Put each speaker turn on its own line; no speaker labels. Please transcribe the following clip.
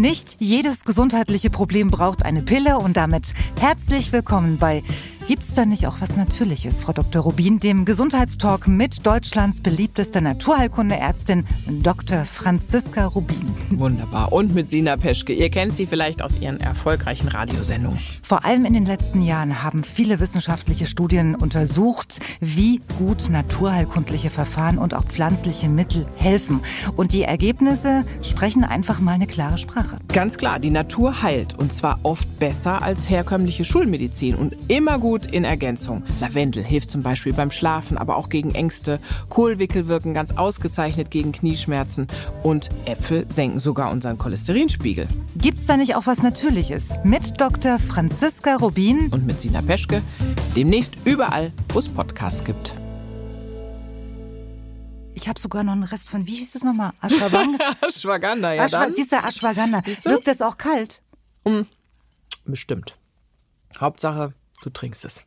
Nicht. Jedes gesundheitliche Problem braucht eine Pille und damit herzlich willkommen bei Gibt es da nicht auch was Natürliches, Frau Dr. Rubin, dem Gesundheitstalk mit Deutschlands beliebtester Naturheilkundeärztin Dr. Franziska Rubin?
Wunderbar. Und mit Sina Peschke. Ihr kennt sie vielleicht aus ihren erfolgreichen Radiosendungen.
Vor allem in den letzten Jahren haben viele wissenschaftliche Studien untersucht, wie gut naturheilkundliche Verfahren und auch pflanzliche Mittel helfen. Und die Ergebnisse sprechen einfach mal eine klare Sprache.
Ganz klar, die Natur heilt. Und zwar oft besser als herkömmliche Schulmedizin. Und immer gut gut in Ergänzung. Lavendel hilft zum Beispiel beim Schlafen, aber auch gegen Ängste. Kohlwickel wirken ganz ausgezeichnet gegen Knieschmerzen. Und Äpfel senken sogar unseren Cholesterinspiegel.
Gibt's da nicht auch was Natürliches? Mit Dr. Franziska Rubin
und mit Sina Peschke. Demnächst überall, wo es Podcasts gibt.
Ich habe sogar noch einen Rest von, wie hieß es nochmal? Ashwagandha?
Ashwagandha, ja
Ashwa
dann.
Siehst du, Ashwagandha. Wirkt das auch kalt?
Mm, bestimmt. Hauptsache, Du trinkst es.